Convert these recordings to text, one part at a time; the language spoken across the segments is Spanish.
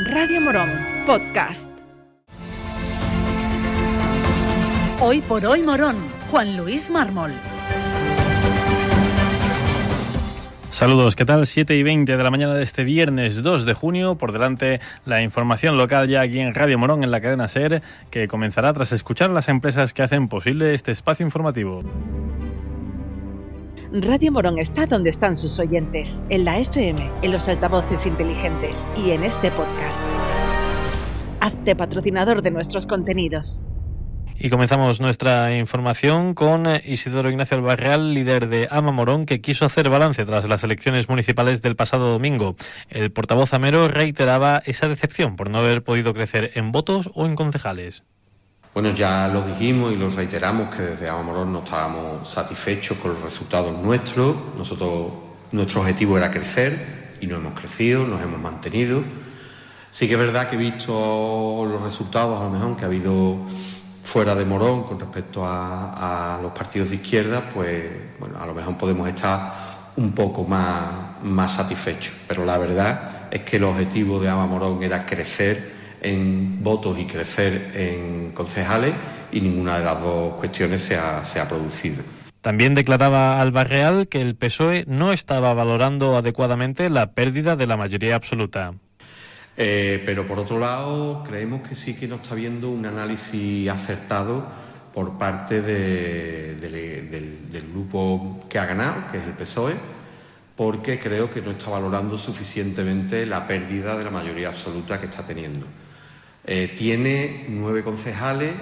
Radio Morón, podcast. Hoy por hoy Morón, Juan Luis Mármol. Saludos, ¿qué tal? 7 y 20 de la mañana de este viernes 2 de junio. Por delante la información local ya aquí en Radio Morón, en la cadena SER, que comenzará tras escuchar las empresas que hacen posible este espacio informativo. Radio Morón está donde están sus oyentes, en la FM, en los altavoces inteligentes y en este podcast. Hazte patrocinador de nuestros contenidos. Y comenzamos nuestra información con Isidoro Ignacio Albarreal, líder de Ama Morón, que quiso hacer balance tras las elecciones municipales del pasado domingo. El portavoz Amero reiteraba esa decepción por no haber podido crecer en votos o en concejales. Bueno, ya lo dijimos y lo reiteramos que desde Amorón no estábamos satisfechos con los resultados nuestros. Nosotros, nuestro objetivo era crecer y no hemos crecido, nos hemos mantenido. Sí que es verdad que he visto los resultados, a lo mejor, que ha habido fuera de Morón con respecto a, los partidos de izquierda, pues bueno, a lo mejor podemos estar un poco más, más satisfechos. Pero la verdad es que el objetivo de Ama Morón era crecer en votos y crecer en concejales y ninguna de las dos cuestiones se ha, se ha producido. También declaraba Alba Real que el PSOE no estaba valorando adecuadamente la pérdida de la mayoría absoluta. Eh, pero por otro lado, creemos que sí que no está habiendo un análisis acertado por parte del, del, grupo que ha ganado, que es el PSOE, porque creo que no está valorando suficientemente la pérdida de la mayoría absoluta que está teniendo. Eh, tiene nueve concejales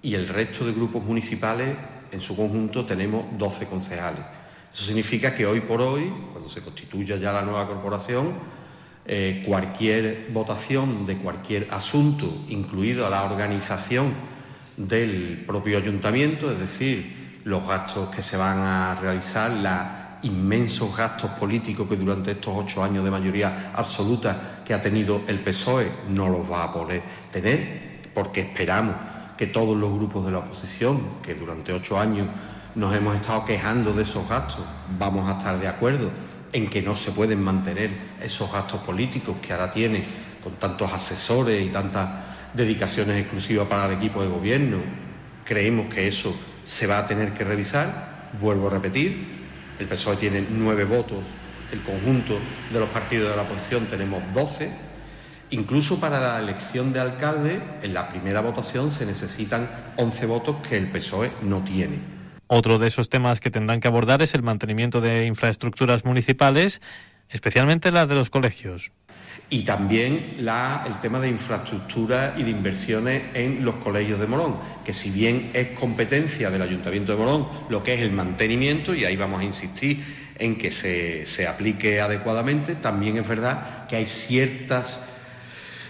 y el resto de grupos municipales en su conjunto tenemos doce concejales. Eso significa que hoy por hoy, cuando se constituya ya la nueva corporación, eh, cualquier votación de cualquier asunto, incluido a la organización del propio ayuntamiento, es decir, los gastos que se van a realizar, la inmensos gastos políticos que durante estos ocho años de mayoría absoluta que ha tenido el PSOE no los va a poder tener, porque esperamos que todos los grupos de la oposición, que durante ocho años nos hemos estado quejando de esos gastos, vamos a estar de acuerdo en que no se pueden mantener esos gastos políticos que ahora tiene con tantos asesores y tantas dedicaciones exclusivas para el equipo de gobierno. Creemos que eso se va a tener que revisar. Vuelvo a repetir, el PSOE tiene nueve votos, el conjunto de los partidos de la oposición tenemos doce. Incluso para la elección de alcalde, en la primera votación se necesitan once votos que el PSOE no tiene. Otro de esos temas que tendrán que abordar es el mantenimiento de infraestructuras municipales, especialmente la de los colegios. Y también el tema de infraestructura y de inversiones en los colegios de Morón, que si bien es competencia del Ayuntamiento de Morón lo que es el mantenimiento, y ahí vamos a insistir en que se, se aplique adecuadamente, también es verdad que hay ciertas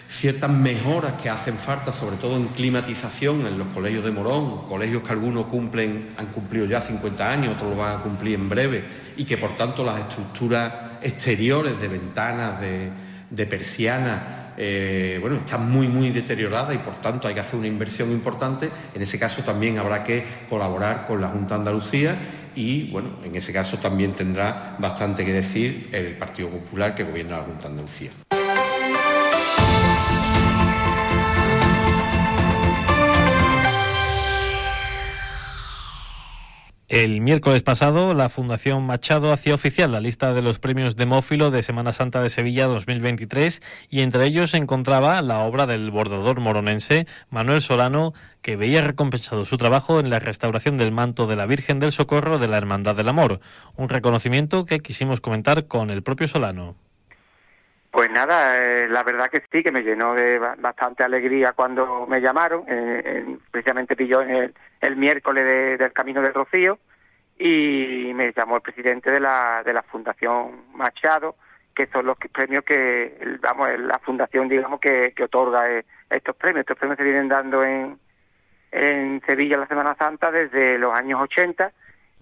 ciertas mejoras que hacen falta, sobre todo en climatización en los colegios de Morón, colegios que algunos cumplen, han cumplido ya 50 años, otros lo van a cumplir en breve, y que por tanto las estructuras exteriores de ventanas, de, de persianas, eh, bueno, están muy, muy deterioradas y por tanto hay que hacer una inversión importante. En ese caso también habrá que colaborar con la Junta de Andalucía y, bueno, en ese caso también tendrá bastante que decir el Partido Popular que gobierna la Junta de Andalucía. El miércoles pasado, la Fundación Machado hacía oficial la lista de los premios Demófilo de Semana Santa de Sevilla 2023 y entre ellos se encontraba la obra del bordador moronense Manuel Solano, que veía recompensado su trabajo en la restauración del manto de la Virgen del Socorro de la Hermandad del Amor, un reconocimiento que quisimos comentar con el propio Solano. Pues nada, eh, la verdad que sí, que me llenó de bastante alegría cuando me llamaron, eh, precisamente pilló el el miércoles del Camino del Rocío y me llamó el presidente de la, de la Fundación Machado, que son los premios que, vamos, la fundación, digamos, que, que otorga eh, estos premios. Estos premios se vienen dando en, en Sevilla la Semana Santa desde los años 80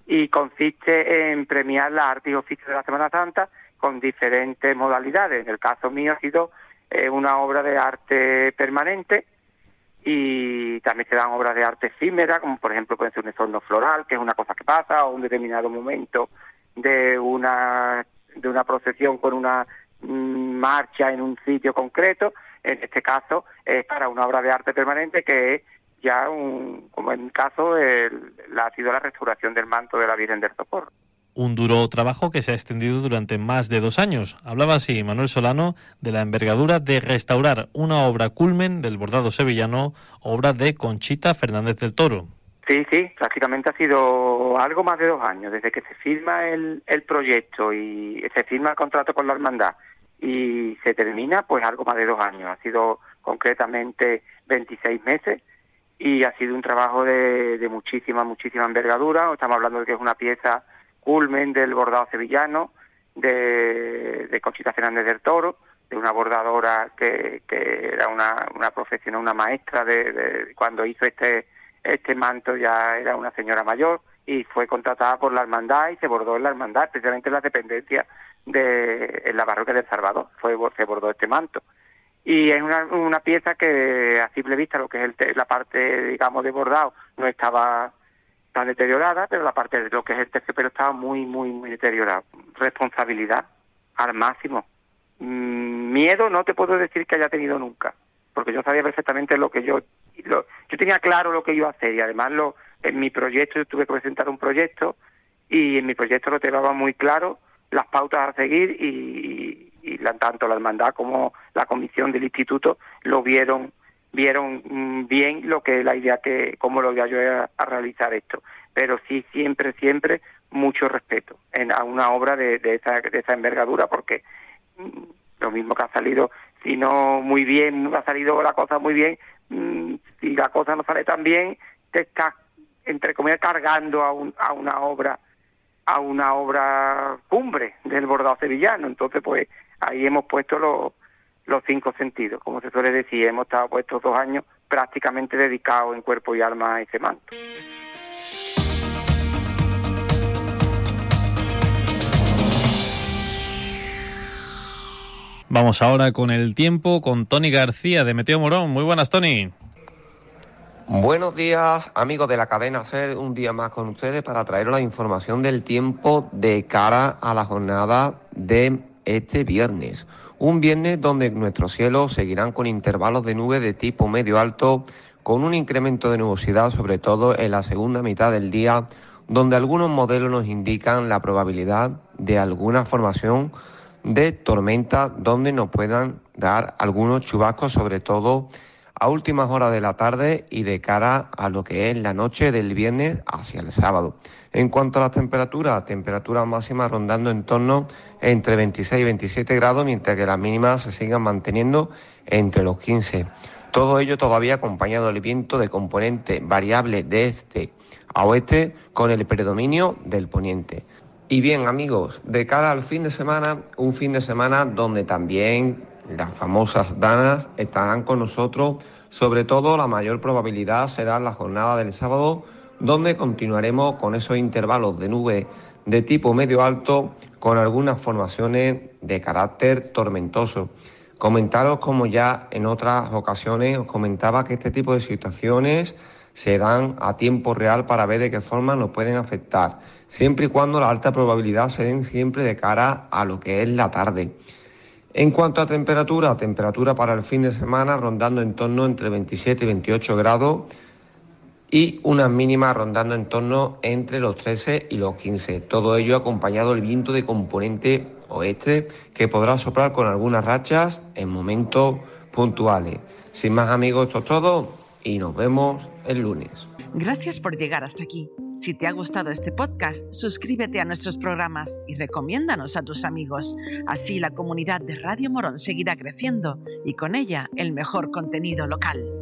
y consiste en premiar la arte y oficio de la Semana Santa con diferentes modalidades. En el caso mío ha sido eh, una obra de arte permanente, y también se dan obras de arte efímera, como por ejemplo puede ser un entorno floral, que es una cosa que pasa, o un determinado momento de una de una procesión con una mm, marcha en un sitio concreto, en este caso es para una obra de arte permanente que es ya, un, como en el caso, la, ha sido la restauración del manto de la Virgen del Socorro. Un duro trabajo que se ha extendido durante más de dos años. Hablaba así Manuel Solano de la envergadura de restaurar una obra culmen del bordado sevillano, obra de Conchita Fernández del Toro. Sí, sí, prácticamente ha sido algo más de dos años, desde que se firma el, el proyecto y se firma el contrato con la hermandad y se termina, pues algo más de dos años. Ha sido concretamente 26 meses y ha sido un trabajo de, de muchísima, muchísima envergadura. Estamos hablando de que es una pieza culmen del bordado sevillano, de, de Conchita Fernández del Toro, de una bordadora que, que era una, una profesional, una maestra de, de, cuando hizo este, este manto ya era una señora mayor y fue contratada por la hermandad y se bordó en la hermandad, especialmente en la dependencia de en la parroquia del Salvador, fue, se bordó este manto. Y es una, una pieza que a simple vista lo que es la parte digamos de bordado no estaba tan deteriorada pero la parte de lo que es el terciopelo estaba muy muy muy deteriorado. Responsabilidad al máximo. Mm, miedo no te puedo decir que haya tenido nunca porque yo sabía perfectamente lo que yo lo, yo tenía claro lo que iba a hacer y además lo en mi proyecto yo tuve que presentar un proyecto y en mi proyecto lo llevaba muy claro las pautas a seguir y, y la, tanto la hermandad como la comisión del instituto lo vieron vieron mm, bien lo que la idea que cómo lo iba yo a, realizar esto. Pero sí siempre siempre mucho respeto en, a una obra de, de, esa, de esa envergadura porque mm, lo mismo que ha salido si no muy bien ha salido la cosa muy bien mm, si la cosa no sale tan bien te estás entre comillas cargando a, un, a una obra a una obra cumbre del bordado sevillano. Entonces pues ahí hemos puesto los, los cinco sentidos, como se suele decir, hemos estado puestos dos años prácticamente dedicados en cuerpo y alma a ese manto. Vamos ahora con el tiempo con Tony García de Meteo Morón. Muy buenas, Tony. Buenos días, amigos de la cadena SER, un día más con ustedes para traer la información del tiempo de cara a la jornada de este viernes. Un viernes donde nuestros cielos seguirán con intervalos de nube de tipo medio alto, con un incremento de nubosidad, sobre todo en la segunda mitad del día, donde algunos modelos nos indican la probabilidad de alguna formación de tormenta donde nos puedan dar algunos chubascos, sobre todo a últimas horas de la tarde y de cara a lo que es la noche del viernes hacia el sábado. En cuanto a las temperaturas, temperaturas máximas rondando en torno entre 26 y 27 grados, mientras que las mínimas se sigan manteniendo entre los 15. Todo ello todavía acompañado del viento de componente variable de este a oeste con el predominio del poniente. Y bien amigos, de cara al fin de semana, un fin de semana donde también las famosas danas estarán con nosotros, sobre todo la mayor probabilidad será la jornada del sábado donde continuaremos con esos intervalos de nube de tipo medio alto con algunas formaciones de carácter tormentoso. Comentaros como ya en otras ocasiones os comentaba que este tipo de situaciones se dan a tiempo real para ver de qué forma nos pueden afectar, siempre y cuando la alta probabilidad se den siempre de cara a lo que es la tarde. En cuanto a temperatura, temperatura para el fin de semana rondando en torno entre 27 y 28 grados y unas mínimas rondando en torno entre los 13 y los 15. Todo ello acompañado del viento de componente oeste que podrá soplar con algunas rachas en momentos puntuales. Sin más amigos, esto es todo y nos vemos el lunes. Gracias por llegar hasta aquí. Si te ha gustado este podcast, suscríbete a nuestros programas y recomiéndanos a tus amigos. Así la comunidad de Radio Morón seguirá creciendo y con ella el mejor contenido local.